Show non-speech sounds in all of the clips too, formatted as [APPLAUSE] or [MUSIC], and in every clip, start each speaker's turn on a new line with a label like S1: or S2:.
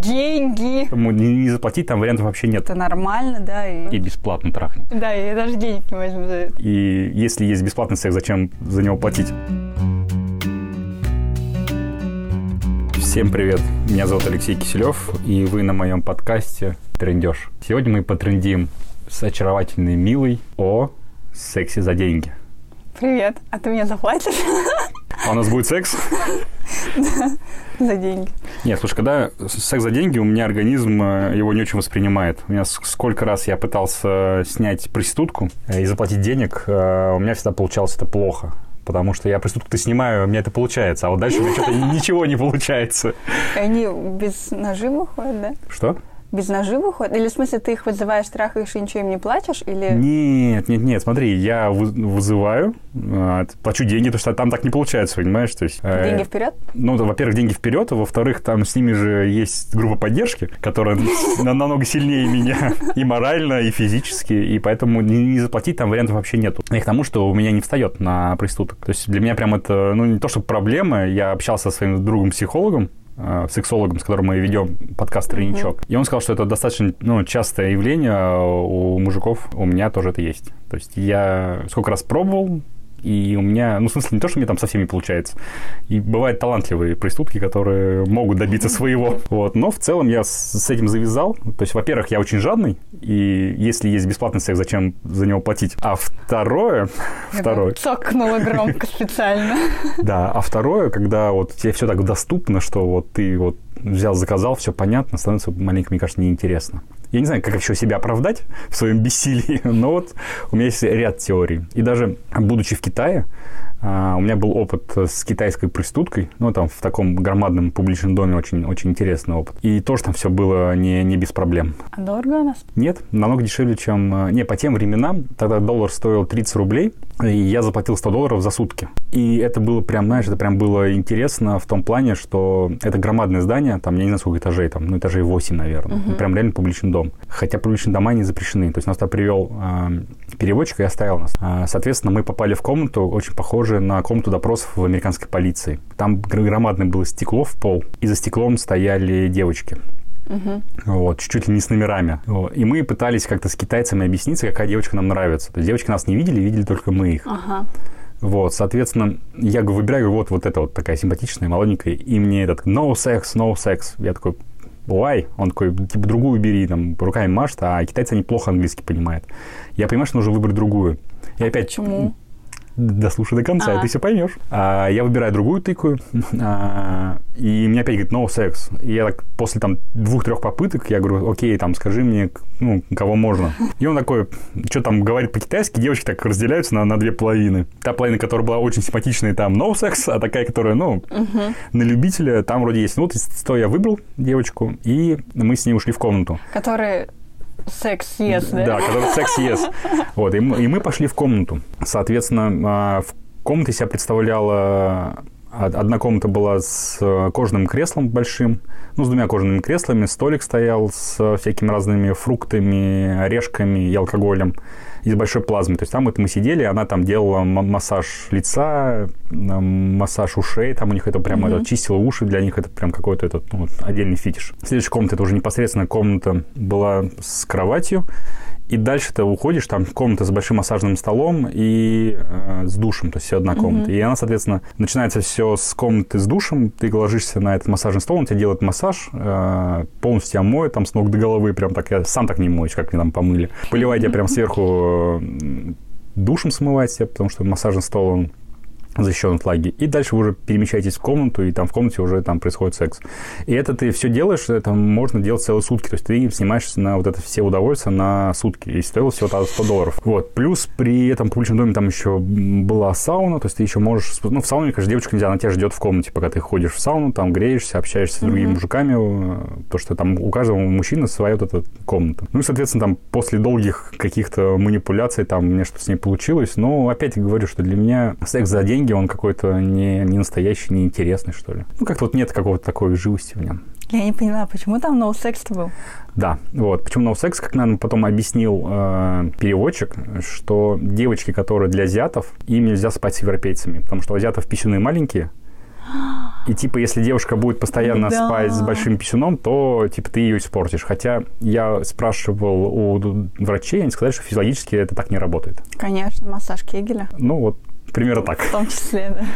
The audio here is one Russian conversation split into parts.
S1: деньги.
S2: Поэтому не, заплатить там вариантов вообще нет.
S1: Это нормально, да, и...
S2: И бесплатно трахнуть.
S1: Да, я даже денег не возьму за это.
S2: И если есть бесплатный секс, зачем за него платить? Всем привет, меня зовут Алексей Киселев, и вы на моем подкасте «Трендеж». Сегодня мы потрендим с очаровательной Милой о сексе за деньги.
S1: Привет, а ты меня заплатишь [LAUGHS]
S2: А у нас будет секс?
S1: за деньги?
S2: Нет, слушай, когда секс за деньги, у меня организм э, его не очень воспринимает. У меня сколько раз я пытался снять проститутку э, и заплатить денег, э, у меня всегда получалось это плохо. Потому что я проститутку-то снимаю, у меня это получается, а вот дальше у меня что-то [LAUGHS] ничего не получается.
S1: Они без наживы ходят, да?
S2: Что?
S1: Без наживы ходят? Или в смысле ты их вызываешь, трахаешь и ничего им не платишь? Или...
S2: Нет, нет, нет, смотри, я вы- вызываю, э, плачу деньги, потому что там так не получается, понимаешь? То есть, э,
S1: Деньги вперед?
S2: Ну, во-первых, деньги вперед, а во-вторых, там с ними же есть группа поддержки, которая [LAUGHS] на- намного сильнее меня и морально, и физически, и поэтому не заплатить там вариантов вообще нету. И к тому, что у меня не встает на проституток. То есть для меня прям это, ну, не то, что проблема, я общался со своим другом-психологом, сексологом, с которым мы ведем подкаст «Тройничок». И он сказал, что это достаточно ну, частое явление а у мужиков, у меня тоже это есть. То есть я сколько раз пробовал, и у меня, ну, в смысле, не то, что мне там совсем не получается. И бывают талантливые проститутки, которые могут добиться своего. Вот. Но в целом я с, этим завязал. То есть, во-первых, я очень жадный, и если есть бесплатный секс, зачем за него платить? А второе, второе,
S1: Цокнула громко специально. [LAUGHS]
S2: да, а второе, когда вот тебе все так доступно, что вот ты вот взял, заказал, все понятно, становится маленько, мне кажется, неинтересно. Я не знаю, как еще себя оправдать в своем бессилии, [LAUGHS] но вот у меня есть ряд теорий. И даже будучи в Китае, а, у меня был опыт с китайской проституткой, ну, там, в таком громадном публичном доме очень, очень интересный опыт. И тоже там все было не, не без проблем.
S1: А дорого у нас?
S2: Нет, намного дешевле, чем... э, Не, по тем временам, тогда доллар стоил 30 рублей, и я заплатил 100 долларов за сутки. И это было прям, знаешь, это прям было интересно в том плане, что это громадное здание, там, я не знаю, сколько этажей, там, ну, этажей 8, наверное. Ну, Прям реально публичный дом. Хотя публичные дома не запрещены. То есть нас туда привел э, переводчик и оставил нас. А, соответственно, мы попали в комнату, очень похожую на комнату допросов в американской полиции. Там гр- громадное было стекло в пол, и за стеклом стояли девочки. Вот, чуть-чуть ли не с номерами. Вот. И мы пытались как-то с китайцами объясниться, какая девочка нам нравится. То есть девочки нас не видели, видели только мы их.
S1: Ага.
S2: Вот, соответственно, я выбираю, вот, вот эта вот такая симпатичная, молоденькая, и мне этот no sex, no sex. Я такой, why? Он такой, типа, другую бери, там, руками машет, а китайцы, они плохо английский понимают. Я понимаю, что нужно выбрать другую. И опять...
S1: Почему?
S2: Дослушай до конца,
S1: А.
S2: и ты все поймешь. А, я выбираю другую тыкаю, [LAUGHS] а, и мне опять говорит, no sex. И я так после там двух-трех попыток, я говорю, окей, там, скажи мне, ну, кого можно. И он такой, что там говорит по-китайски, девочки так разделяются на, на две половины. Та половина, которая была очень симпатичная, там no sex, а такая, которая, ну, на любителя, там вроде есть. Ну, вот, что я выбрал девочку, и мы с ней ушли в комнату.
S1: Который секс ест, да?
S2: Да, который секс ест. Вот, и мы, и мы пошли в комнату. Соответственно, а, в комнате себя представляла... од- Одна комната была с э, кожаным креслом большим, ну, с двумя кожаными креслами, столик стоял с всякими разными фруктами, орешками и алкоголем, и с большой плазмой. То есть там вот мы сидели, она там делала массаж лица, массаж ушей, там у них это прям это, чистила уши, для них это прям какой-то этот, ну, отдельный фетиш. Следующая комната, это уже непосредственно комната была с кроватью, и дальше ты уходишь, там комната с большим массажным столом и э, с душем, то есть все одна комната. И она, соответственно, начинается все с комнаты с душем, ты ложишься на этот массажный стол, он тебе делает массаж, э, полностью тебя моет там с ног до головы, прям так, я сам так не моюсь, как мне там помыли. Поливает тебя прям сверху э, душем смывать тебя, потому что массажный стол, он защищен от влаги. И дальше вы уже перемещаетесь в комнату, и там в комнате уже там происходит секс. И это ты все делаешь, это можно делать целые сутки. То есть ты снимаешься на вот это все удовольствия на сутки. И стоило всего там 100 долларов. Вот. Плюс при этом публичном доме там еще была сауна, то есть ты еще можешь... Ну, в сауне, конечно, девочка нельзя, она тебя ждет в комнате, пока ты ходишь в сауну, там греешься, общаешься с другими мужиками, э, то, что там у каждого мужчины своя вот эта комната. Ну и, соответственно, там после долгих каких-то манипуляций там меня что-то с ней получилось. Но опять говорю, что для меня секс за деньги, он какой-то не, не настоящий, не интересный, что ли. Ну, как-то вот нет какого-то такой живости в нем.
S1: Я не поняла, почему там sex был?
S2: Да, вот. Почему sex, как нам потом объяснил э, переводчик, что девочки, которые для азиатов, им нельзя спать с европейцами, потому что у азиатов писюны маленькие, И типа, если девушка будет постоянно
S1: Да.
S2: спать с большим писюном, то типа ты ее испортишь. Хотя я спрашивал у врачей, они сказали, что физиологически это так не работает.
S1: Конечно, массаж Кегеля.
S2: Ну вот, примерно так.
S1: В том числе, да.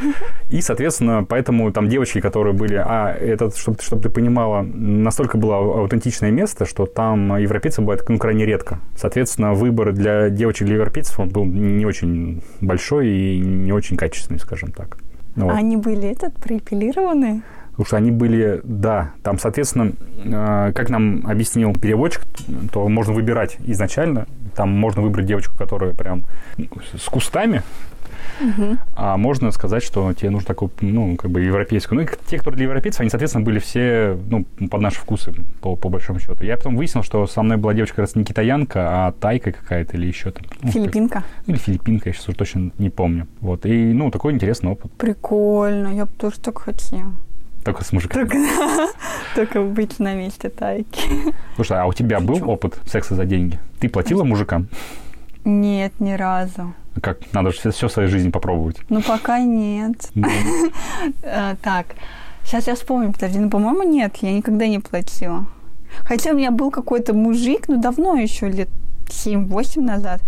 S2: И, соответственно, поэтому там девочки, которые были... А, это, чтобы, чтобы ты понимала, настолько было аутентичное место, что там европейцы бывают ну, крайне редко. Соответственно, выбор для девочек, для европейцев, он был не очень большой и не очень качественный, скажем так. Ну, вот.
S1: А Они были этот, проэпилированы?
S2: Потому что они были, да, там, соответственно, э, как нам объяснил переводчик, то можно выбирать изначально. Там можно выбрать девочку, которая прям с кустами, А можно сказать, что тебе нужно такую, ну, как бы европейскую. Ну, и те, кто для европейцев, они, соответственно, были все, ну, под наши вкусы, по, по большому счету. Я потом выяснил, что со мной была девочка как раз не китаянка, а тайка какая-то или еще там. ну,
S1: Филиппинка.
S2: Или филиппинка, я сейчас уже точно не помню. Вот. И, ну, такой интересный опыт.
S1: Прикольно, я бы тоже так хотела.
S2: Только с мужиками.
S1: Только, [LAUGHS] только быть на месте тайки.
S2: Слушай, а у тебя был опыт секса за деньги? Ты платила мужикам?
S1: Нет, ни разу.
S2: Как? Надо же все, в своей жизни попробовать.
S1: Ну, пока нет. А, [LAUGHS] так, сейчас я вспомню, подожди, ну, по-моему, нет, я никогда не платила. Хотя у меня был какой-то мужик, ну, давно еще, лет 7-8 назад,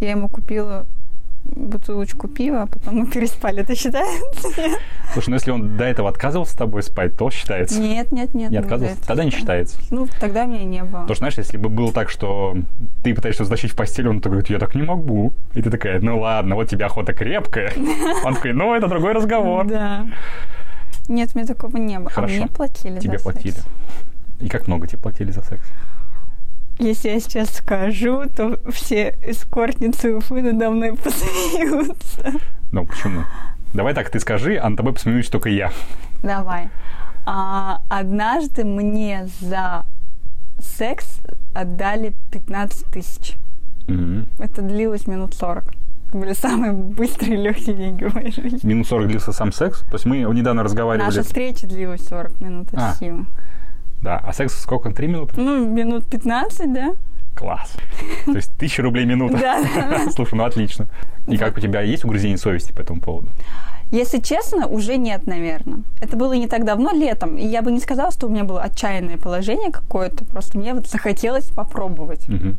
S1: я ему купила бутылочку пива, а потом мы [LAUGHS] переспали. Это считается?
S2: Слушай, ну если он до этого отказывался с тобой спать, то считается.
S1: Нет, нет, нет.
S2: Не
S1: ну,
S2: отказывался?
S1: это
S2: Тогда не считается.
S1: Ну, тогда меня не было.
S2: Потому что, знаешь, если бы было так, что ты пытаешься затащить в постель, он такой говорит, я так не могу. И ты такая, ну ладно, вот тебе охота крепкая. [LAUGHS] Он такой, ну это другой разговор.
S1: Да. Нет, меня такого не было.
S2: Хорошо.
S1: А мне платили
S2: Тебе платили. И как много тебе платили за секс?
S1: Если я сейчас скажу, то все эскортницы Уфы надо мной посмеются.
S2: Ну, почему? Давай так, ты скажи, а над тобой посмеюсь только я.
S1: Давай. А, однажды мне за секс отдали 15 тысяч.
S2: Мгм.
S1: Это длилось минут 40. Это были самые быстрые и легкие деньги в моей жизни.
S2: Минут 40 длился сам секс. То есть мы недавно разговаривали.
S1: Наша встреча длилась 40 минут от
S2: А.
S1: силы.
S2: Да, а секс сколько? Три минуты?
S1: Ну, минут 15, да?
S2: Класс. То есть тысяча рублей минута.
S1: Да. [LAUGHS]
S2: Слушай, ну отлично. И как у тебя есть угрызение совести по этому поводу?
S1: Если честно, уже нет, наверное. Это было не так давно, летом. И я бы не сказала, что у меня было отчаянное положение какое-то. Просто мне вот захотелось попробовать.
S2: Мгм.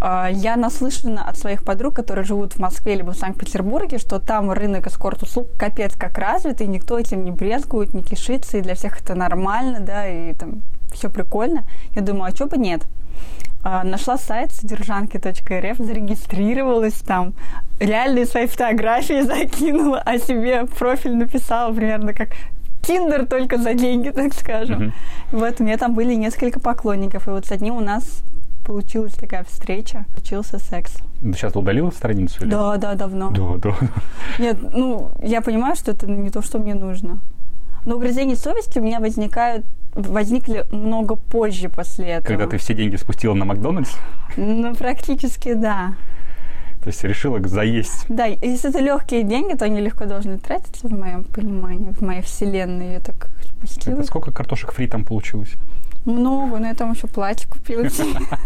S1: А, Я наслышана от своих подруг, которые живут в Москве либо в Санкт-Петербурге, что там рынок эскорт-услуг капец как развит, и никто этим не брезгует, не кишится, и для всех это нормально, да, и там все прикольно. Я думаю, а что бы нет? А, Нашла сайт содержанки.рф, зарегистрировалась там, реальные свои фотографии [LAUGHS] закинула, о себе профиль написала примерно как Тиндер только за деньги, так скажем.
S2: Мгм.
S1: Вот, у меня там были несколько поклонников, и вот с одним у нас получилась такая встреча, случился секс.
S2: Сейчас удалила страницу? или-
S1: Да, да, давно.
S2: Да, да.
S1: Нет, ну, я понимаю, что это не то, что мне нужно. Но угрызения совести у меня возникают возникли много позже после этого.
S2: Когда ты все деньги спустила на Макдональдс,
S1: Ну, практически, да.
S2: то есть решила заесть.
S1: Да, если это легкие деньги, то они легко должны тратиться, в моем понимании, в моей вселенной. Я так спустила.
S2: Это сколько картошек фри там получилось?
S1: Много, но я там еще платье купила. [LAUGHS]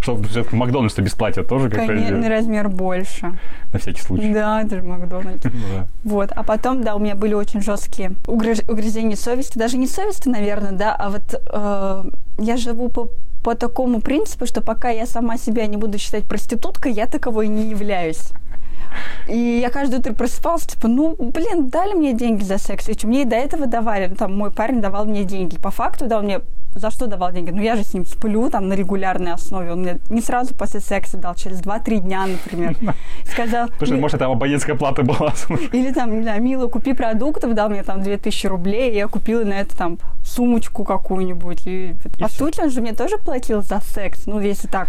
S2: Чтобы все-таки без платья тоже
S1: Конечно, размер больше.
S2: на всякий случай.
S1: Да, это же Макдональдс. [LAUGHS] Вот, а потом, да, у меня были очень жесткие угрыз- угрызения совести, даже не совести, наверное, да, а вот э, я живу по, по такому принципу, что пока я сама себя не буду считать проституткой, я таковой не являюсь. И я каждое утро просыпалась, типа, ну, блин, дали мне деньги за секс. И что, мне и до этого давали. Ну, там, мой парень давал мне деньги. По факту, да, он мне за что давал деньги? Ну, я же с ним сплю там на регулярной основе. Он мне не сразу после секса дал, через 2-3 дня, например. [LAUGHS] Сказал...
S2: Слушай,
S1: «Мне-
S2: может, это абонентская плата была? [LAUGHS]
S1: или там, не знаю, Мила, купи продуктов, дал мне там 2000 рублей, и я купила на это там сумочку какую-нибудь. И, по сути, он же мне тоже платил за секс. Ну, если так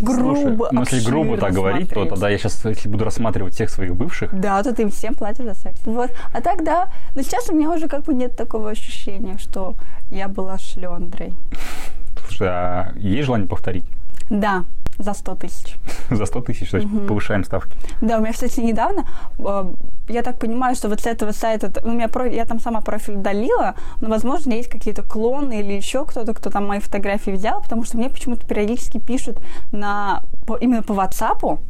S1: грубо,
S2: Слушай, ну, если грубо так говорить, то тогда я сейчас, если буду рассматривать всех своих бывших,
S1: Да, то ты им всем платишь за секс. Вот. А так, да. Но сейчас у меня уже как бы нет такого ощущения, что я была шлендрой.
S2: слушай, а есть желание повторить?
S1: Да, за 100 тысяч. [LAUGHS]
S2: За 100 тысяч, то есть повышаем ставки.
S1: Да, у меня, кстати, недавно, э, я так понимаю, что вот с этого сайта, ну, у меня про- я там сама профиль удалила, но, возможно, есть какие-то клоны или еще кто-то, кто там мои фотографии взял, потому что мне почему-то периодически пишут на, по- именно по WhatsApp, вот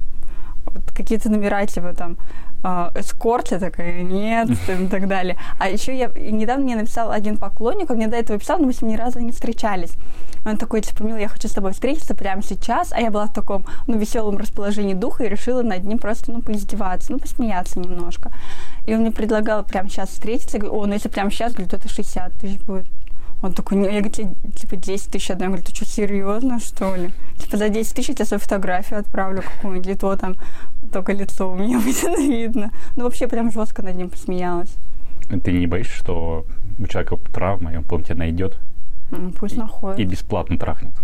S1: какие-то номера, типа там, э, эскорт, я такая, нет, [LAUGHS] и так далее. А еще я недавно мне написал один поклонник, он мне до этого писал, но мы с ним ни разу не встречались. Он такой, типа, Мила, я хочу с тобой встретиться прямо сейчас, а я была в таком, ну, веселом расположении духа и решила над ним просто, ну, поиздеваться, ну, посмеяться немножко. И он мне предлагал прямо сейчас встретиться, я говорю, о, ну, если прямо сейчас, говорю, то это 60 тысяч будет. Он такой, я говорю, типа, 10 тысяч одна. Я говорю, ты что, серьезно, что ли? Типа, за 10 тысяч я тебе свою фотографию отправлю какую-нибудь, или то там только лицо у меня [LAUGHS] будет видно. Ну, вообще, прям жестко над ним посмеялась.
S2: Ты не боишься, что у человека травма, и он потом тебя найдет?
S1: Ну, пусть
S2: и,
S1: находит.
S2: И бесплатно трахнет.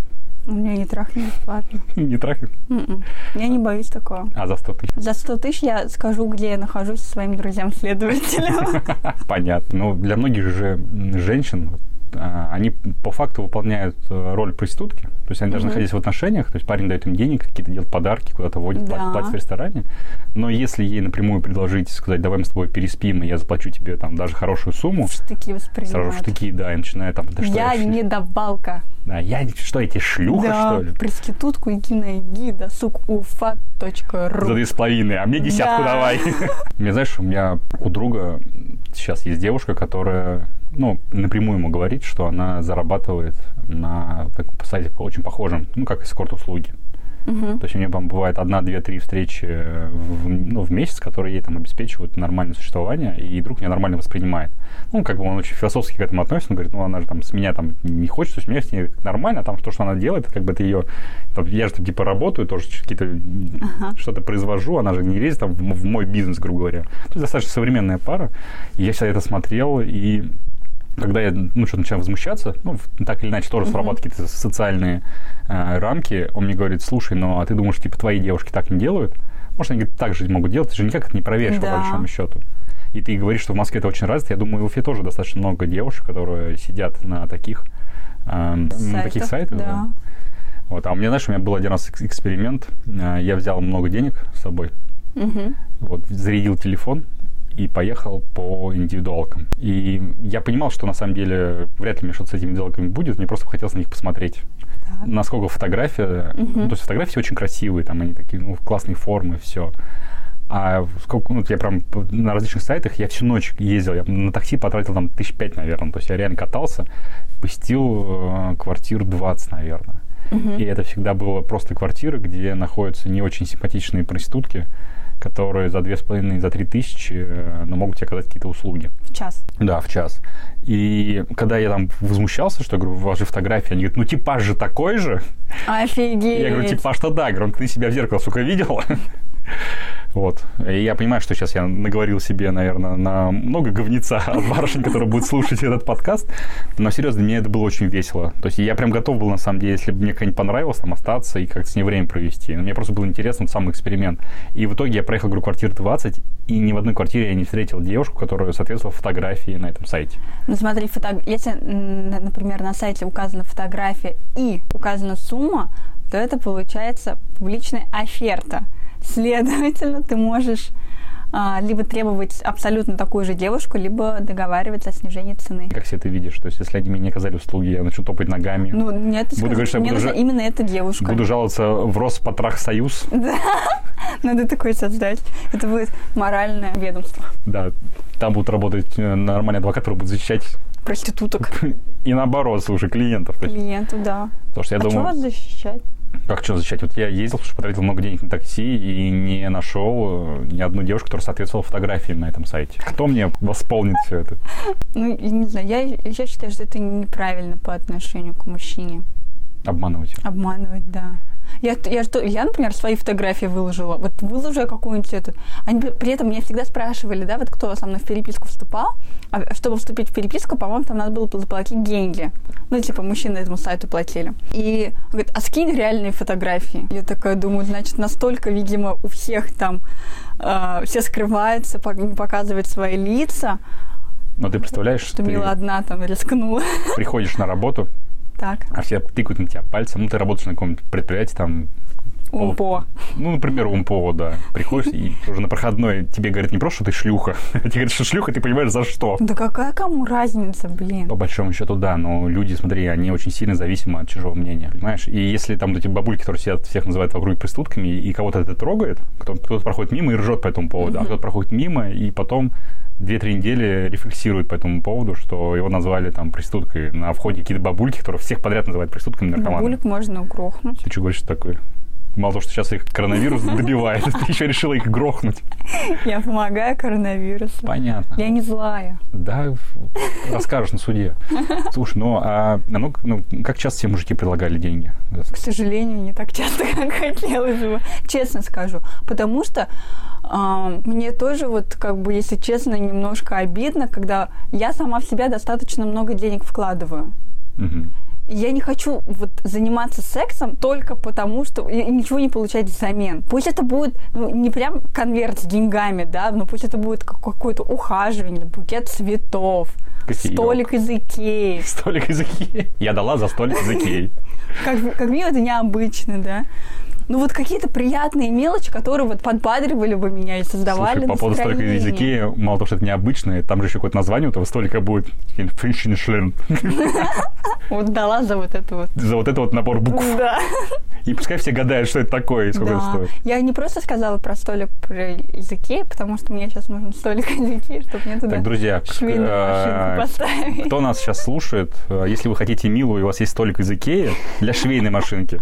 S1: У меня не трахнет бесплатно. [LAUGHS]
S2: Не трахнет?
S1: М-м. Я не боюсь такого.
S2: А за 100 тысяч?
S1: За 100 тысяч я скажу, где я нахожусь со своим друзьям-следователем. [LAUGHS]
S2: Понятно. Ну, для многих же женщин они по факту выполняют э, роль проститутки. То есть они даже находясь в отношениях, то есть парень дает им денег, какие-то делают подарки, куда-то водит,
S1: Да.
S2: платит, в ресторане. Но если ей напрямую предложить, сказать, давай мы с тобой переспим, и я заплачу тебе там даже хорошую сумму,
S1: В штыки
S2: сразу
S1: воспринимают.
S2: же такие, да, и начинают там, да что
S1: Я
S2: ш-
S1: не давалка.
S2: Да, я что, эти шлюха,
S1: да,
S2: что ли?
S1: проститутку иди найди, досуг
S2: За
S1: уфа.ру.
S2: две с половиной, а мне десятку
S1: Да.
S2: давай. [LAUGHS] Мне знаешь, у меня у друга сейчас есть девушка, которая, ну, напрямую ему говорит, что она зарабатывает на таком сайте очень похожем, ну, как эскорт-услуги.
S1: Мгм.
S2: То есть у нее там бывает одна, две, три встречи в, ну, в месяц, которые ей там обеспечивают нормальное существование, и друг меня нормально воспринимает. Ну, как бы он очень философски к этому относится, он говорит, ну, она же там с меня там не хочет, то есть мне с ней нормально, а там то, что она делает, как бы это ее... там, я же там типа работаю, тоже какие-то
S1: Ага.
S2: что-то произвожу, она же не лезет там в, в мой бизнес, грубо говоря. То есть достаточно современная пара. И я всегда это смотрел, и когда я ну, что-то начинаю возмущаться, ну, так или иначе тоже
S1: Мгм.
S2: срабатывают какие-то социальные э, рамки, он мне говорит, слушай, ну а ты думаешь, типа, твои девушки так не делают? Может, они говорит, так же могут делать, ты же никак это не проверишь,
S1: Да.
S2: по большому счету. И ты говоришь, что в Москве это очень развито. Я думаю, в Уфе тоже достаточно много девушек, которые сидят на таких, э, на таких сайтах.
S1: Да.
S2: Вот. А у меня, знаешь, у меня был один раз экс- эксперимент. Э, Я взял много денег с собой,
S1: Мгм.
S2: вот, зарядил телефон и поехал по индивидуалкам. И я понимал, что на самом деле вряд ли мне что-то с этими индивидуалками будет, мне просто хотелось на них посмотреть.
S1: Так.
S2: Насколько фотография,
S1: Мгм.
S2: ну, то есть фотографии все очень красивые, там они такие, ну, классные формы, все. А сколько, ну, я прям на различных сайтах, я всю ночь ездил, я на такси потратил там тысяч пять, наверное. То есть я реально катался, посетил э, квартир 20, наверное.
S1: Мгм.
S2: И это всегда было просто квартиры, где находятся не очень симпатичные проститутки, которые за две с половиной, за три тысячи, э, ну, могут тебе оказать какие-то услуги.
S1: В час.
S2: Да, в час. И когда я там возмущался, что, я говорю, же фотографии, они говорят, ну, типаж же такой же.
S1: Офигеть.
S2: Я говорю, типаж-то да. Говорю, «Ну, ты себя в зеркало, сука, видела? Вот. И я понимаю, что сейчас я наговорил себе, наверное, на много говнеца [LAUGHS] от барышень, которые будут слушать этот подкаст. Но серьезно, мне это было очень весело. То есть я прям готов был, на самом деле, если бы мне как-нибудь понравилось, там остаться и как-то с ней время провести. Но мне просто было интересно вот сам эксперимент. И в итоге я проехал, говорю, квартир 20, и ни в одной квартире я не встретил девушку, которая соответствовала фотографии на этом сайте.
S1: Ну смотри, фото... если, например, на сайте указана фотография и указана сумма, то это получается публичная оферта. Следовательно, ты можешь а, либо требовать абсолютно такую же девушку, либо договариваться о снижении цены.
S2: Как себе ты видишь? То есть если они мне не оказали услуги, я начну топать ногами.
S1: Ну, нет,
S2: Буду говорить, что
S1: мне
S2: буду
S1: нужна
S2: жа-
S1: именно эта девушка.
S2: Буду жаловаться в Роспотрахсоюз.
S1: Да, [LAUGHS] надо такое создать. Это будет моральное ведомство
S2: Да, там будут работать э, нормальные адвокаты, которые будут защищать
S1: проституток
S2: и наоборот, слушай, клиентов.
S1: Клиенту, да.
S2: потому что я
S1: а что
S2: думаю,
S1: вас защищать?
S2: как что защищать? Вот я ездил, слушай, потратил много денег на такси и не нашел э, ни одну девушку, которая соответствовала фотографиям на этом сайте. Кто мне восполнит все это?
S1: Ну, не знаю, я, я считаю, что это неправильно по отношению к мужчине.
S2: Обманывать.
S1: Обманывать, да. Я, я, что, я, например, свои фотографии выложила. Вот выложу я какую-нибудь эту. Они при- этом меня всегда спрашивали, да, вот кто со мной в переписку вступал. А чтобы вступить в переписку, по-моему, там надо было заплатить деньги. Ну, типа, мужчины этому сайту платили. И он говорит, а скинь реальные фотографии. Я такая думаю, значит, настолько, видимо, у всех там э, все скрываются, не показывают свои лица,
S2: Но ты представляешь,
S1: что
S2: ты
S1: Мила одна там рискнула.
S2: приходишь на работу,
S1: Так.
S2: а все тыкают на тебя пальцем. Ну, ты работаешь на каком-нибудь предприятии, там,
S1: Умпо.
S2: Ну, например, умпо, да. Приходишь и уже на проходной тебе говорят не просто, что ты шлюха, [LAUGHS] а тебе говорят, что шлюха, ты понимаешь, за что.
S1: Да какая кому разница, блин?
S2: По большому счету, да, но люди, смотри, они очень сильно зависимы от чужого мнения, понимаешь? И если там эти бабульки, которые сидят, всех называют вокруг проститутками, и кого-то это трогает, кто-то, кто проходит мимо и ржет по этому поводу, а кто-то проходит мимо, и потом две-три недели рефлексирует по этому поводу, что его назвали там проституткой на входе какие-то бабульки, которые всех подряд называют проститутками наркоманами.
S1: Бабулек можно угрохнуть.
S2: Ты что говоришь такое? Мало того, что сейчас их коронавирус [LAUGHS] добивает, ты еще решила их грохнуть.
S1: Я помогаю коронавирусу.
S2: Понятно.
S1: Я не злая.
S2: Да, расскажешь на суде. [LAUGHS] Слушай, ну, а ну, ну, как часто тебе мужики предлагали деньги?
S1: К сожалению, не так часто, [LAUGHS] как хотелось бы. Честно скажу. Потому что а, мне тоже вот, как бы, если честно, немножко обидно, когда я сама в себя достаточно много денег вкладываю.
S2: Мгм.
S1: Я не хочу вот заниматься сексом только потому, что и ничего не получать взамен. Пусть это будет ну, не прям конверт с деньгами, да, но пусть это будет как- какое-то ухаживание, букет цветов,
S2: Кофеек.
S1: столик из Икеи. [LAUGHS]
S2: Столик из Икеи. Я дала за столик из Икеи.
S1: Как, как мне это необычно, да. Ну вот какие-то приятные мелочи, которые вот подбадривали бы меня и создавали
S2: Слушай, по поводу столика из. Икеи, мало того, что это необычное, там же еще какое-то название у этого столика будет. Финшиншлен. [LAUGHS]
S1: Вот дала за вот это вот.
S2: За вот это вот набор букв.
S1: Да.
S2: И пускай все гадают, что это такое и сколько это
S1: Да.
S2: стоит.
S1: Я не просто сказала про столик про из Икеи, потому что мне сейчас нужен столик из Икеи, чтобы мне туда
S2: Так, друзья,
S1: швейную машинку поставить.
S2: кто нас сейчас слушает, э, если вы хотите Милу, и у вас есть столик из Икеи для швейной машинки,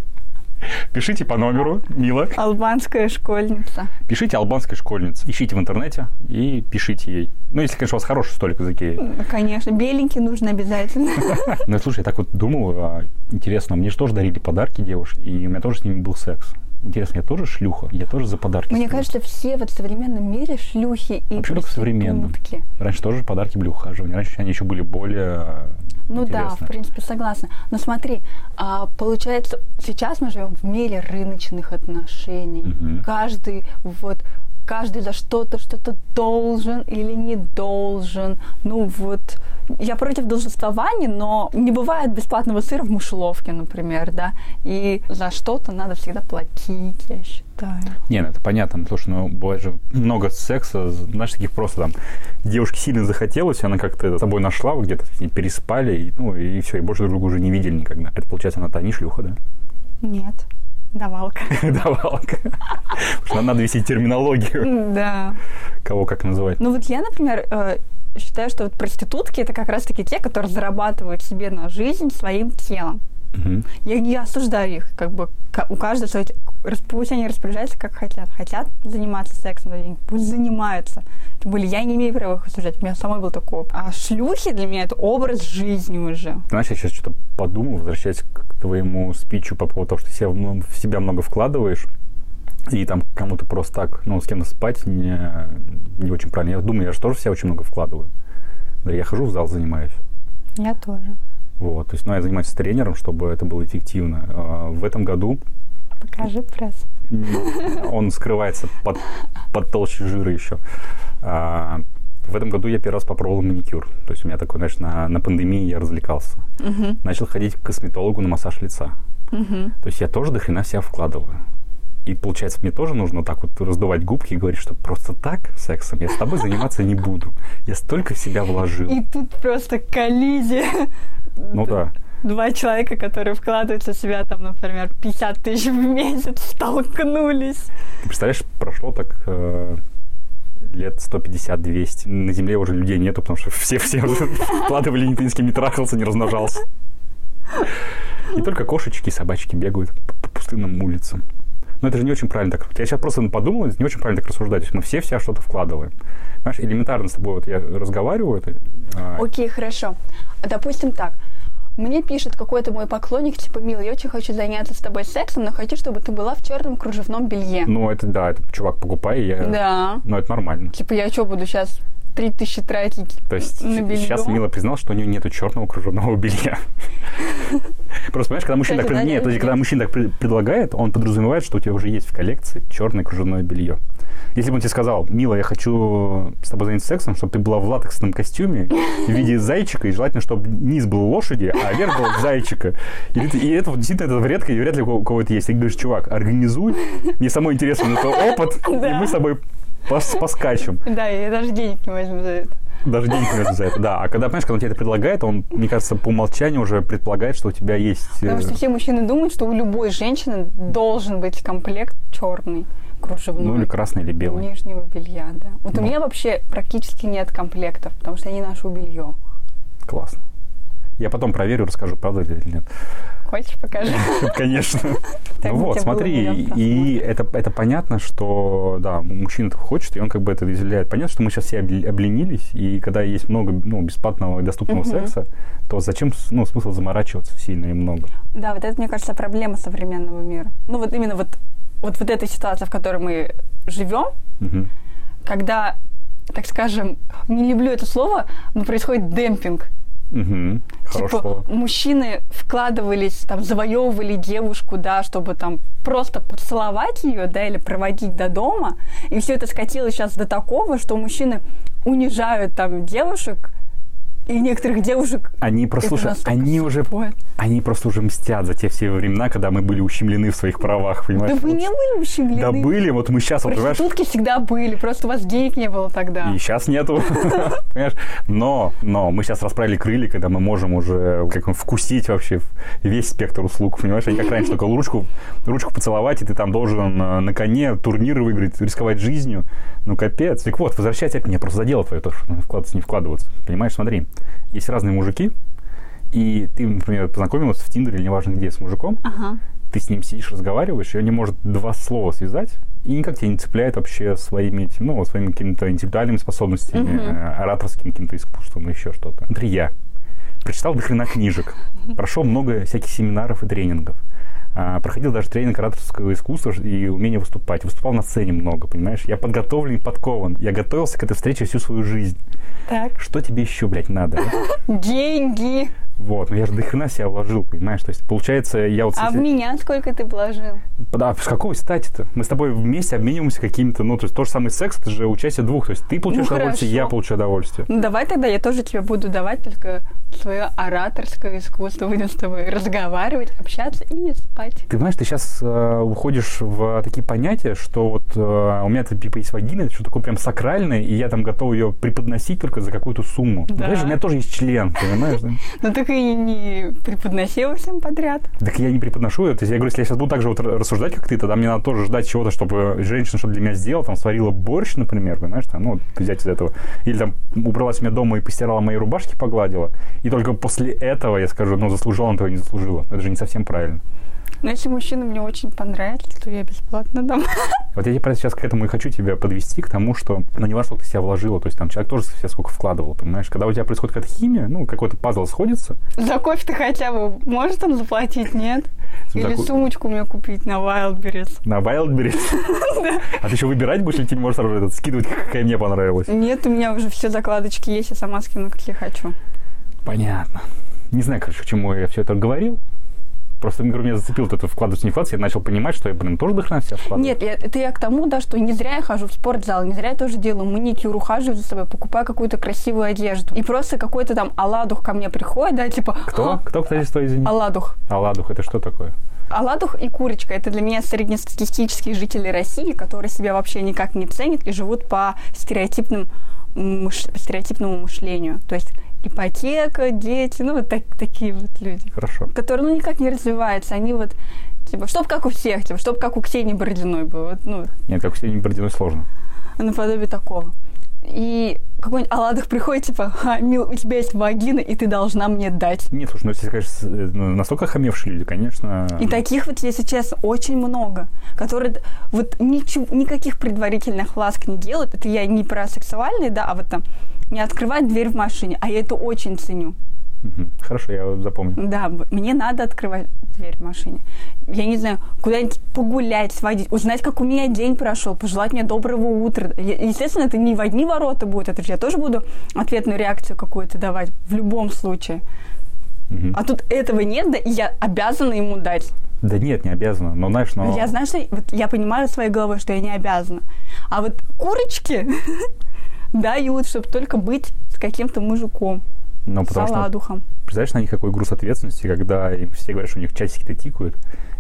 S2: пишите по номеру, Мила.
S1: Албанская школьница.
S2: Пишите албанской школьнице. Ищите в интернете и пишите ей. Ну, если, конечно, у вас хороший столик из Икеи.
S1: Конечно, беленький нужно обязательно. [LAUGHS]
S2: Ну, слушай, я так вот думал, а, интересно, мне же тоже дарили подарки девушки, и у меня тоже с ними был секс. Интересно, я тоже шлюха? Я тоже за подарки?
S1: Мне
S2: стою?
S1: кажется, все вот в современном мире шлюхи и
S2: Вообще только современном. Раньше тоже подарки были ухаживания. Раньше они еще были более
S1: Ну да, в принципе, согласна. Но смотри, а, получается, сейчас мы живем в мире рыночных отношений.
S2: Мгм.
S1: Каждый вот каждый за что-то что-то должен или не должен. Ну вот, я против должествования, но не бывает бесплатного сыра в мышеловке, например, да. И за что-то надо всегда платить, я считаю.
S2: Не, ну это понятно. Ну, Слушай, ну бывает же много секса, знаешь, таких просто там девушке сильно захотелось, она как-то с тобой нашла, вы где-то с ней переспали, и, ну и все, и больше друг друга уже не видели никогда. Это получается она-то не шлюха, да?
S1: Нет, давалка. [LAUGHS]
S2: Давалка. Надо вести терминологию,
S1: Да.
S2: кого как называть.
S1: Ну вот я, например, э, считаю, что вот проститутки это как раз-таки те, которые зарабатывают себе на жизнь своим телом. Я не осуждаю их, как бы у каждого рас- Пусть они распоряжаются как хотят. Хотят заниматься сексом, за деньги, пусть занимаются. Тем более я не имею права их осуждать. У меня самой был такой опыт. А шлюхи для меня это образ жизни уже.
S2: Знаешь, я сейчас что-то подумал, возвращаясь к твоему спичу по поводу того, что себя, ну, в себя много вкладываешь, и там кому-то просто так, ну, с кем-то спать не, не очень правильно. Я думаю, я же тоже в себя очень много вкладываю. Да, я хожу в зал, занимаюсь.
S1: Я тоже.
S2: Вот, то есть, ну, я занимаюсь с тренером, чтобы это было эффективно. А, В этом году
S1: Покажи пресс.
S2: он скрывается под, под толщей жира еще. А, В этом году я первый раз попробовал маникюр. То есть у меня такой, знаешь, на, на пандемии я развлекался.
S1: Мгм.
S2: Начал ходить к косметологу на массаж лица.
S1: Мгм.
S2: То есть я тоже до хрена себя вкладываю. И получается, мне тоже нужно так вот раздувать губки и говорить, что просто так сексом я с тобой заниматься не буду. Я столько в себя вложил.
S1: И тут просто коллизия.
S2: Ну да.
S1: Два человека, которые вкладывают в себя, там, например, 50 тысяч в месяц, [LAUGHS] столкнулись.
S2: Ты представляешь, прошло так э, лет 150-200. На Земле уже людей нету, потому что все все уже вкладывали, никто ни с кем не трахался, не размножался. И только кошечки и собачки бегают по, пустынным улицам. Но это же не очень правильно так. Я сейчас просто подумал, это не очень правильно так рассуждать. То есть мы все в себя что-то вкладываем. Знаешь, элементарно с тобой вот я разговариваю. это, а,
S1: Окей, хорошо. Допустим так. Мне пишет какой-то мой поклонник, типа, Мил, я очень хочу заняться с тобой сексом, но хочу, чтобы ты была в черном кружевном белье.
S2: Ну, это да, это чувак, покупай, я...
S1: Да.
S2: Ну, это нормально.
S1: Типа, я что, буду сейчас 3000 тратить
S2: То есть
S1: на белье?
S2: сейчас Мила признал, что у нее нету черного кружевного белья. [LAUGHS] Просто понимаешь, когда мужчина так, пред- нет,
S1: нет,
S2: подожди, когда мужчина так пред- предлагает, он подразумевает, что у тебя уже есть в коллекции черное кружевное белье. Если бы он тебе сказал, мила, я хочу с тобой заняться сексом, чтобы ты была в латексном костюме в виде [LAUGHS] зайчика, и желательно, чтобы низ был лошади, а верх был зайчика. И, и это вот действительно это редко, и вряд ли у кого это есть. Ты говоришь, чувак, организуй, мне самой интересно, это опыт, и [LAUGHS] мы с тобой пос- поскачем.
S1: Да, я даже денег не возьму за это.
S2: Даже денег не нужно за это, да. А когда, понимаешь, когда он тебе это предлагает, он, мне кажется, по умолчанию уже предполагает, что у тебя есть... э,
S1: Потому что все мужчины думают, что у любой женщины должен быть комплект черный, кружевной.
S2: Ну, или красный, или белый.
S1: Нижнего белья, да. Вот
S2: Ну.
S1: у меня вообще практически нет комплектов, потому что я не ношу белье.
S2: Классно. Я потом проверю, расскажу, правда это или нет.
S1: Хочешь, покажи? [LAUGHS]
S2: Конечно. [LAUGHS] Ну вот, смотри, и это, это понятно, что, да, мужчина этого хочет, и он как бы это изъявляет. Понятно, что мы сейчас все обленились, и когда есть много ну, бесплатного и доступного секса, то зачем, ну, смысл заморачиваться сильно и много?
S1: Да, вот это, мне кажется, проблема современного мира. Ну, вот именно вот, вот, вот эта ситуация, в которой мы живем, когда, так скажем, не люблю это слово, но происходит демпинг.
S2: Мгм. Хорошее
S1: Типа, мужчины вкладывались, там, завоевывали девушку, да, чтобы там просто поцеловать ее, да, или проводить до дома. И все это скатилось сейчас до такого, что мужчины унижают там девушек, и некоторых девушек
S2: Они просто, слушай, они уже, они просто уже мстят за те все времена, когда мы были ущемлены в своих правах, понимаешь?
S1: Да вы
S2: Вот
S1: не были ущемлены.
S2: Да были, вот мы сейчас, вот, понимаешь,
S1: всегда были, просто у вас денег не было тогда.
S2: И сейчас нету, [LAUGHS] понимаешь? Но, но мы сейчас расправили крылья, когда мы можем уже как вкусить вообще весь спектр услуг, понимаешь? А не как раньше, только ручку, ручку поцеловать, и ты там должен э, на коне турниры выиграть, рисковать жизнью. Ну, капец. Так вот, возвращайся, меня просто задело твое то, что вкладываться, не вкладываться. Понимаешь, смотри, есть разные мужики, и ты, например, познакомилась в Тиндере или неважно где с мужиком,
S1: Ага.
S2: ты с ним сидишь, разговариваешь, и он не может два слова связать, и никак тебя не цепляет вообще своими, этим, ну, своими какими-то интеллектуальными способностями, э, ораторским каким-то искусством, еще что-то. Смотри, я прочитал до хрена книжек, [LAUGHS] прошел много всяких семинаров и тренингов, проходил даже тренинг ораторского искусства и умения выступать. Выступал на сцене много, понимаешь? Я подготовлен и подкован. Я готовился к этой встрече всю свою жизнь.
S1: Так.
S2: Что тебе еще, блядь, надо? а? [LAUGHS]
S1: Деньги.
S2: Вот, ну я же до хрена себя вложил, понимаешь? То есть, получается, я вот...
S1: А в меня сколько ты вложил?
S2: Да, с какой стати-то? Мы с тобой вместе обмениваемся какими-то, ну, то есть, тот же самый секс, это же участие двух. То есть, ты получаешь
S1: Ну,
S2: удовольствие,
S1: хорошо.
S2: я получаю удовольствие.
S1: Ну, давай тогда я тоже тебе буду давать только свое ораторское искусство. Будем с тобой разговаривать, общаться и не спать.
S2: Ты знаешь, ты сейчас уходишь в такие понятия, что вот э, у меня типа есть вагина, это что такое прям сакральное, и я там готов ее преподносить только за какую-то сумму.
S1: Да.
S2: Знаешь, у меня тоже есть член, понимаешь? [LAUGHS]
S1: Ну так и не преподноси его всем подряд.
S2: Так я не преподношу это. Я говорю, если я сейчас буду так же вот рассуждать, как ты, тогда мне надо тоже ждать чего-то, чтобы женщина что-то для меня сделала, там, сварила борщ, например, понимаешь, там, ну, взять из этого. Или там убралась у меня дома и постирала мои рубашки, погладила. И только после этого я скажу, ну, заслужила она этого, не заслужила. Это же не совсем правильно.
S1: Но если мужчина мне очень понравится, то я бесплатно дам. [LAUGHS]
S2: Вот я тебе сейчас к этому и хочу тебя подвести, к тому, что, ну, не важно, сколько ты себя вложила, то есть там человек тоже себя сколько вкладывал, понимаешь? Когда у тебя происходит какая-то химия, ну, какой-то пазл сходится,
S1: За кофе-то хотя бы может он заплатить, нет? Или сумочку мне купить на Wildberries.
S2: на Wildberries. [LAUGHS] А ты еще выбирать будешь, или ты не можешь сразу этот скидывать, какая мне понравилась?
S1: Нет, у меня уже все закладочки есть, я сама скину, какие хочу.
S2: Понятно. Не знаю, короче, к чему я все это говорил. Просто говорю, меня зацепил вот это вкладываться, не вкладываться. Я начал понимать, что я, блин, тоже дохрена себя вкладываю.
S1: Нет, я- это я к тому, да, что не зря я хожу в спортзал, не зря я тоже делаю маникюр, ухаживаю за собой, покупаю какую-то красивую одежду. И просто какой-то там оладух ко мне приходит, да, типа...
S2: Кто?
S1: «А,
S2: Кто, кстати, что, извини?
S1: Оладух.
S2: Аладух, это что такое?
S1: Оладух и курочка – это для меня среднестатистические жители России, которые себя вообще никак не ценят и живут по стереотипным мыш- стереотипному мышлению. То есть ипотека, дети, ну вот так- такие вот люди,
S2: Хорошо.
S1: которые ну никак не развиваются. Они вот типа, чтоб как у всех, типа, чтоб как у Ксении Бородиной было, вот, ну,
S2: Нет, как все не Бородиной сложно.
S1: наподобие такого. И какой-нибудь Оладух приходит, типа, «Ха, мил, у тебя есть вагина, и ты должна мне дать.
S2: Нет, слушай, ну если, конечно, э, ну, настолько хамевшие люди, конечно...
S1: И таких вот, если честно, очень много, которые вот ничего, никаких предварительных ласк не делают. Это я не про сексуальные, да, а вот там не открывать дверь в машине, а я это очень ценю.
S2: Хорошо, я запомню.
S1: Да, мне надо открывать дверь в машине. Я не знаю, куда-нибудь погулять, сводить, узнать, как у меня день прошел, пожелать мне доброго утра. Естественно, это не в одни ворота будет, это же я тоже буду ответную реакцию какую-то давать в любом случае.
S2: Мгм.
S1: А тут этого нет, да, и я обязана ему дать.
S2: Да нет, не обязана. Но знаешь, но...
S1: Я знаю, что вот я понимаю своей головой, что я не обязана. А вот курочки [LAUGHS] дают, чтобы только быть с каким-то мужиком.
S2: Ну, потому
S1: с
S2: что,
S1: оладухом.
S2: представляешь, на них какой груз ответственности, когда им все говорят, что у них часики-то тикают,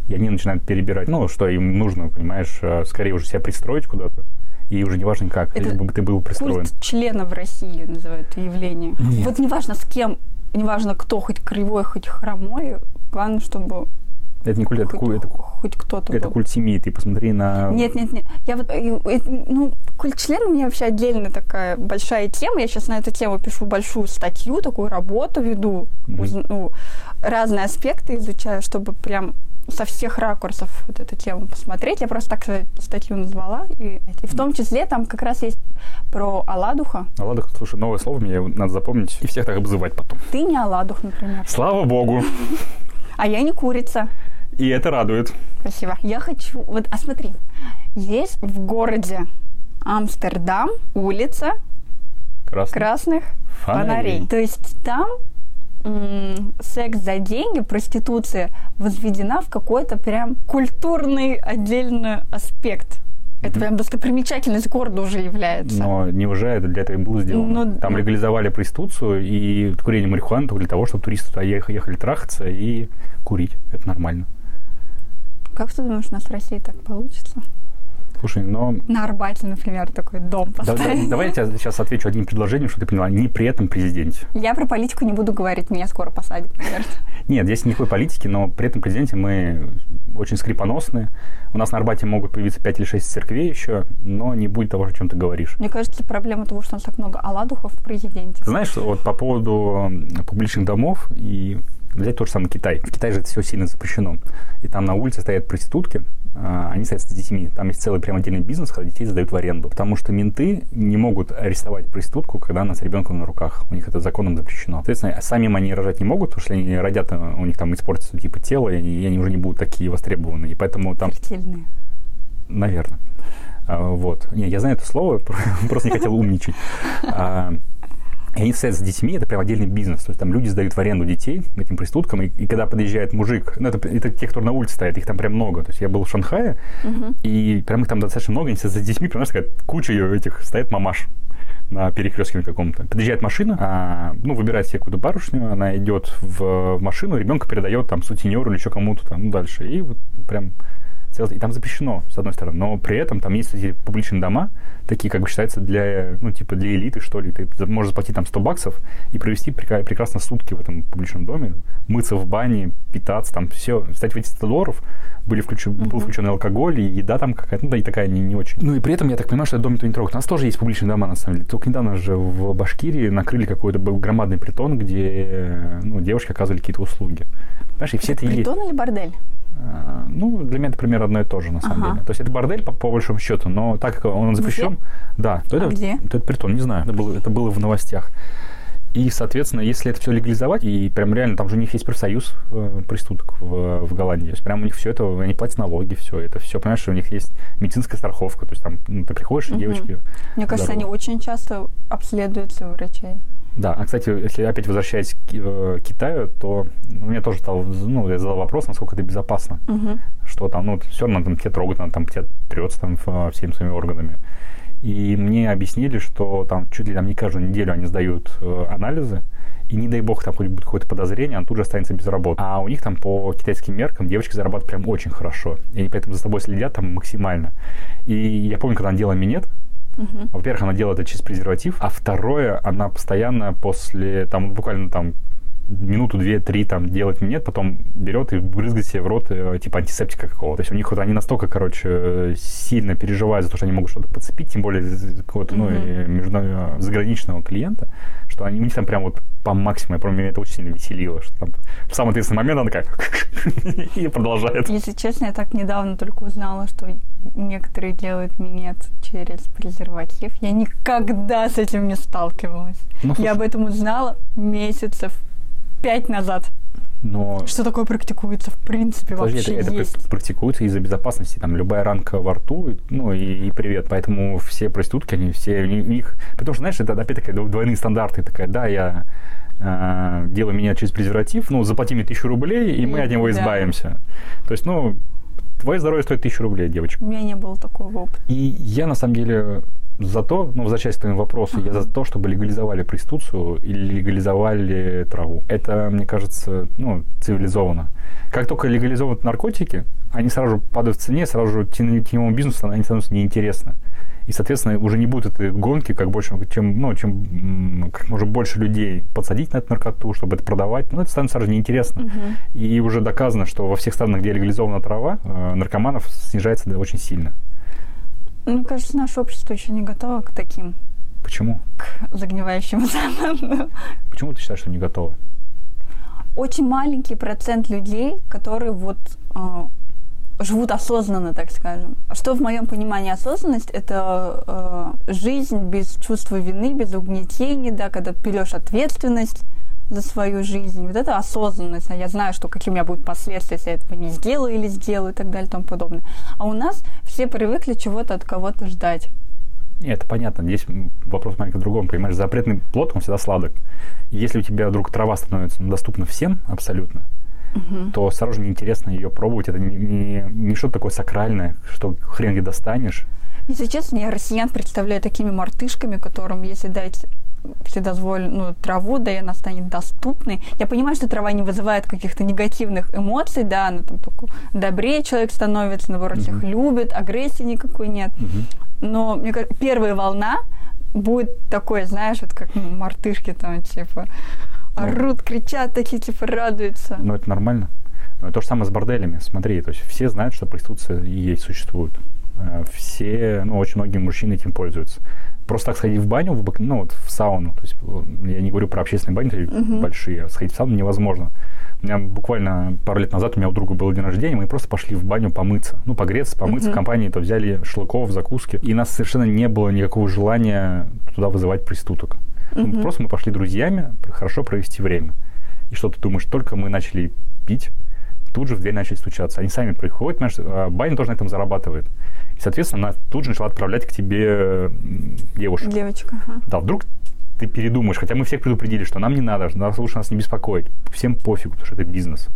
S2: и они начинают перебирать, ну, что им нужно, понимаешь, э, скорее уже себя пристроить куда-то, и уже неважно как,
S1: Это
S2: лишь бы ты был пристроен.
S1: Культ члена в России называют это явление.
S2: Нет.
S1: Вот неважно с кем, неважно кто, хоть кривой, хоть хромой, главное, чтобы
S2: Это не культ, это, куль- это,
S1: хоть кто-то
S2: это
S1: был.
S2: культ семьи. Ты посмотри на...
S1: Нет, нет, нет. Я вот, э, э, ну, культ члена у меня вообще отдельная такая большая тема. Я сейчас на эту тему пишу большую статью, такую работу веду,
S2: Мгм.
S1: уз- ну, разные аспекты изучаю, чтобы прям со всех ракурсов вот эту тему посмотреть. Я просто так э, статью назвала. И, и в том числе там как раз есть про Аладуха.
S2: Ладно, слушай, новое слово мне надо запомнить и всех так обзывать потом.
S1: Ты не Аладух, например.
S2: Слава богу! [LAUGHS]
S1: А я не курица.
S2: И это радует.
S1: Спасибо. Я хочу... Вот, а смотри. Есть в городе Амстердам улица
S2: Красный.
S1: красных
S2: Фонарей.
S1: фонарей. То есть там секс за деньги, проституция возведена в какой-то прям культурный отдельный аспект. Это прям достопримечательность города уже является.
S2: Но не уже это для этого и было сделано.
S1: Ну,
S2: Там легализовали проституцию и курение марихуаны только для того, чтобы туристы туда ех- ехали трахаться и курить. Это нормально.
S1: Как ты думаешь, у нас в России так получится?
S2: Слушай, но
S1: На Арбате, например, такой дом
S2: да- да-
S1: поставить.
S2: давай я тебе сейчас отвечу одним предложением, что ты поняла. Не при этом президенте.
S1: Я про политику не буду говорить, меня скоро посадят, наверное. [LAUGHS]
S2: Нет, здесь никакой политики, но при этом президенте мы очень скрипоносные. У нас на Арбате могут появиться 5 или 6 церквей еще, но не будет того, о чем ты говоришь.
S1: Мне кажется, проблема того, что у нас так много оладухов в президенте.
S2: Знаешь, вот по поводу публичных домов и взять тот же самый Китай. В Китае же это все сильно запрещено. И там на улице стоят проститутки, а, они стоят с детьми. Там есть целый прям отдельный бизнес, когда детей сдают в аренду. Потому что менты не могут арестовать проститутку, когда она с ребенком на руках. У них это законом запрещено. Соответственно, сами они рожать не могут, потому что они родят, э, у них там испортится типа тело, и они, и они уже не будут такие востребованные. И поэтому там
S1: Смертельные.
S2: Наверное. А, Вот. Не, я знаю это слово, [LAUGHS] просто не хотел умничать. А, И они стоят с детьми, это прям отдельный бизнес. То есть там люди сдают в аренду детей этим проституткам, и, и когда подъезжает мужик, ну, это, это те, кто на улице стоят, их там прям много. То есть я был в Шанхае, и прям их там достаточно много, они все с детьми, прям, знаешь, куча этих стоит мамаш на перекрестке на каком-то. Подъезжает машина, а, ну, выбирает себе какую-то барышню, она идет в, в машину, ребенка передает там сутенеру или еще кому-то там ну, дальше. И вот прям и там запрещено, с одной стороны, но при этом там есть эти публичные дома, такие, как бы считаются для, ну, типа, для элиты, что ли. Ты можешь заплатить там 100 баксов и провести прека- прекрасно сутки в этом публичном доме, мыться в бане, питаться, там все. Кстати, в эти 100 долларов были включен, был включен алкоголь, и еда там какая-то, ну, да, и такая не, не очень. Ну, и при этом, я так понимаю, что этот дом никто не трогает. У нас тоже есть публичные дома, на самом деле. Только недавно же в Башкирии накрыли какой-то был громадный притон, где, ну, девушки оказывали какие-то услуги. Понимаешь, и все это.
S1: Притон или бордель?
S2: А, Ну, для меня это примерно одно и то же, на самом
S1: Ага.
S2: деле. То есть это бордель, по, по большому счету, но так как он запрещен, да, то
S1: А
S2: это,
S1: где?
S2: то это притон, не знаю, это было, это было в новостях. И, соответственно, если это все легализовать, и прям реально, там же у них есть профсоюз э, проституток в, в Голландии, то есть прям у них все это, они платят налоги, все это, все, понимаешь, у них есть медицинская страховка, то есть там ну, ты приходишь, и
S1: Мгм.
S2: девочки...
S1: Мне кажется,
S2: здоровы.
S1: они очень часто обследуются у врачей.
S2: Да, а, кстати, если опять возвращаясь к э, Китаю, то у меня тоже стал, ну, я задал вопрос, насколько это безопасно.
S1: Мгм.
S2: что там, ну, все равно там тебя трогают, там тебя трется там всеми своими органами. И мне объяснили, что там чуть ли там не каждую неделю они сдают э, анализы, и не дай бог там будет какое-то подозрение, он тут же останется без работы. А у них там по китайским меркам девочки зарабатывают прям очень хорошо. И они поэтому за тобой следят там максимально. И я помню, когда она делала минет,
S1: Мгм.
S2: во-первых, она делает это через презерватив, а второе, она постоянно после, там, буквально там минуту, две, три там делать минет, потом берет и брызгает себе в рот э, типа антисептика какого-то. То есть у них вот они настолько, короче, сильно переживают за то, что они могут что-то подцепить, тем более какого-то, ну,
S1: Мгм.
S2: э, между, э, заграничного клиента, что они, у них там прям вот по максимуму, я меня это очень сильно веселило, что там в самый ответственный момент она такая [LAUGHS] и продолжает.
S1: Если честно, я так недавно только узнала, что некоторые делают минет через презерватив. Я никогда с этим не сталкивалась.
S2: Ну,
S1: я об этом узнала месяцев пять назад.
S2: Но...
S1: Что такое практикуется в принципе Подожди, вообще
S2: это,
S1: есть?
S2: это практикуется из-за безопасности. Там любая ранка во рту, ну и, и привет. Поэтому все проститутки, они все, у них... Потому что, знаешь, это опять-таки двойные стандарты. Такая, да, я э, делаю меня через презерватив, ну, заплати мне тысячу рублей, и мы от него избавимся. Да. То есть, ну, твое здоровье стоит тысячу рублей, девочка.
S1: У меня не было такого опыта.
S2: И я, на самом деле, за то, ну, возвращаясь к твоему вопросу, uh-huh. я за то, чтобы легализовали проституцию или легализовали траву. Это, мне кажется, ну, цивилизованно. Как только легализовывают наркотики, они сразу падают в цене, сразу же теневому бизнесу они становятся неинтересны. И, соответственно, уже не будет этой гонки, как больше, чем, ну, чем как можно больше людей подсадить на эту наркоту, чтобы это продавать. Ну, это становится сразу неинтересно. Uh-huh. И уже доказано, что во всех странах, где легализована трава, э, наркоманов снижается очень сильно.
S1: Мне кажется, наше общество еще не готово к таким.
S2: Почему?
S1: К загнивающим заново.
S2: Почему ты считаешь, что не готово?
S1: Очень маленький процент людей, которые вот э, живут осознанно, так скажем. Что в моем понимании осознанность? Это э, жизнь без чувства вины, без угнетения, да, когда берешь ответственность за свою жизнь. Вот это осознанность. Я знаю, что какие у меня будут последствия, если я этого не сделаю или сделаю и так далее и тому подобное. А у нас все привыкли чего-то от кого-то ждать.
S2: Это понятно. Здесь вопрос маленько в другом. Понимаешь, запретный плод, он всегда сладок. Если у тебя вдруг трава становится доступна всем абсолютно, угу. то сразу же неинтересно ее пробовать. Это не, не, не что-то такое сакральное, что хрен где достанешь.
S1: Если честно, я россиян представляю такими мартышками, которым, если дать вседозволенную траву, да, и она станет доступной. Я понимаю, что трава не вызывает каких-то негативных эмоций, да, она там только добрее человек становится, наоборот, всех uh-huh. любит, агрессии никакой нет. Uh-huh. Но, мне кажется, первая волна будет такой, знаешь, вот как ну, мартышки там, типа, ну. орут, кричат, такие, типа, радуются.
S2: Ну, это нормально. Но то же самое с борделями. Смотри, то есть все знают, что проституция есть существует. Э, все, ну, очень многие мужчины этим пользуются просто так сходить в баню, в, ну, вот в сауну, то есть я не говорю про общественные бани, uh-huh. большие, а сходить в сауну невозможно. У меня буквально пару лет назад у меня у друга был день рождения, мы просто пошли в баню помыться. Ну, погреться, помыться. Uh-huh. В компании то взяли шашлыков, закуски. И нас совершенно не было никакого желания туда вызывать проституток. Uh-huh. Ну, просто мы пошли друзьями хорошо провести время. И что ты думаешь, только мы начали пить, тут же в дверь начали стучаться. Они сами приходят, понимаешь, а баня тоже на этом зарабатывает. И, соответственно, она тут же начала отправлять к тебе девушек.
S1: Девочка, ага.
S2: Да, вдруг ты передумаешь, хотя мы всех предупредили, что нам не надо, нас лучше нас не беспокоить. Всем пофигу, потому что это бизнес.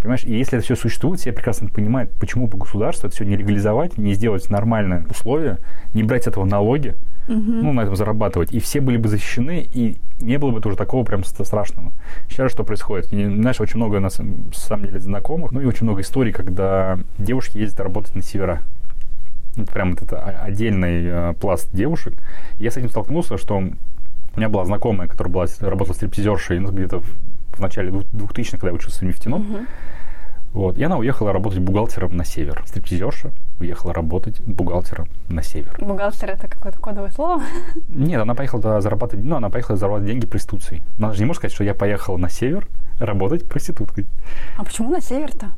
S2: Понимаешь, и если это все существует, все прекрасно понимают, почему по государству это все не легализовать, не сделать нормальные условия, не брать с этого налоги, угу. ну, на этом зарабатывать. И все были бы защищены, и не было бы тоже такого прям страшного. Сейчас что происходит? И, знаешь, очень много, на самом деле, знакомых, ну и очень много историй, когда девушки ездят работать на севера прям вот это отдельный э, пласт девушек. И я с этим столкнулся, что у меня была знакомая, которая была, работала стриптизершей ну, где-то в, в начале 2000-х, когда я учился в нефтяном. Uh-huh. Вот. И она уехала работать бухгалтером на север. Стриптизерша уехала работать бухгалтером на север.
S1: Бухгалтер это какое-то кодовое слово? [LAUGHS]
S2: Нет, она поехала туда зарабатывать, ну, она поехала зарабатывать деньги проституцией. Она же не может сказать, что я поехала на север работать проституткой.
S1: А почему на север-то?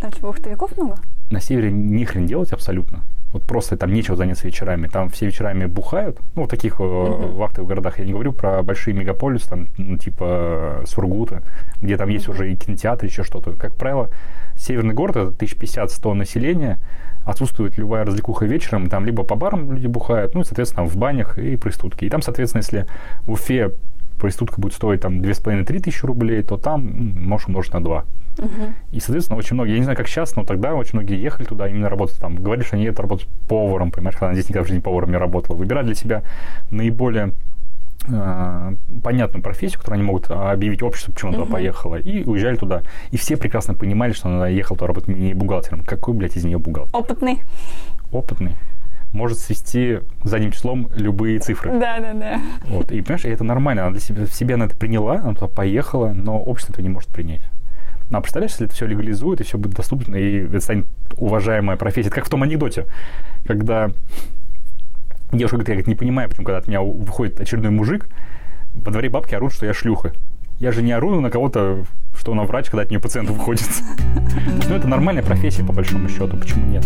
S1: Там типа ухтовиков много?
S2: На севере ни хрен делать абсолютно. Вот просто там нечего заняться вечерами. Там все вечерами бухают. Ну, в таких uh-huh. вахтовых городах. Я не говорю про большие мегаполисы, там, ну, типа Сургута, где там есть uh-huh. уже и кинотеатр, еще что-то. Как правило, северный город, это 1050-100 населения, отсутствует любая развлекуха вечером, там либо по барам люди бухают, ну и, соответственно, в банях и пристутки. И там, соответственно, если в Уфе проститутка будет стоить там 2,5-3 тысячи рублей, то там можешь умножить на 2. Угу. И, соответственно, очень многие, я не знаю, как сейчас, но тогда очень многие ехали туда именно работать там. Говорили, что они едут работать поваром, понимаешь, когда она здесь никогда в жизни поваром не работала. Выбирали для себя наиболее э, понятную профессию, которую они могут объявить обществу, почему она uh-huh. туда поехала, и уезжали туда. И все прекрасно понимали, что она ехала туда работать не бухгалтером. Какой, блядь, из нее бухгалтер?
S1: Опытный.
S2: Опытный. Может свести задним числом любые цифры.
S1: Да, да, да.
S2: Вот. И понимаешь, это нормально. Она для себя, в себе она это приняла, она туда поехала, но общество это не может принять. Ну, а представляешь, если это все легализует, и все будет доступно, и это станет уважаемая профессия. Это как в том анекдоте, когда девушка говорит, я говорит, не понимаю, почему когда от меня выходит очередной мужик, во дворе бабки орут, что я шлюха. Я же не ору на кого-то, что она врач, когда от нее пациент выходит. [LAUGHS] Ну, это нормальная профессия, по большому счету, почему нет?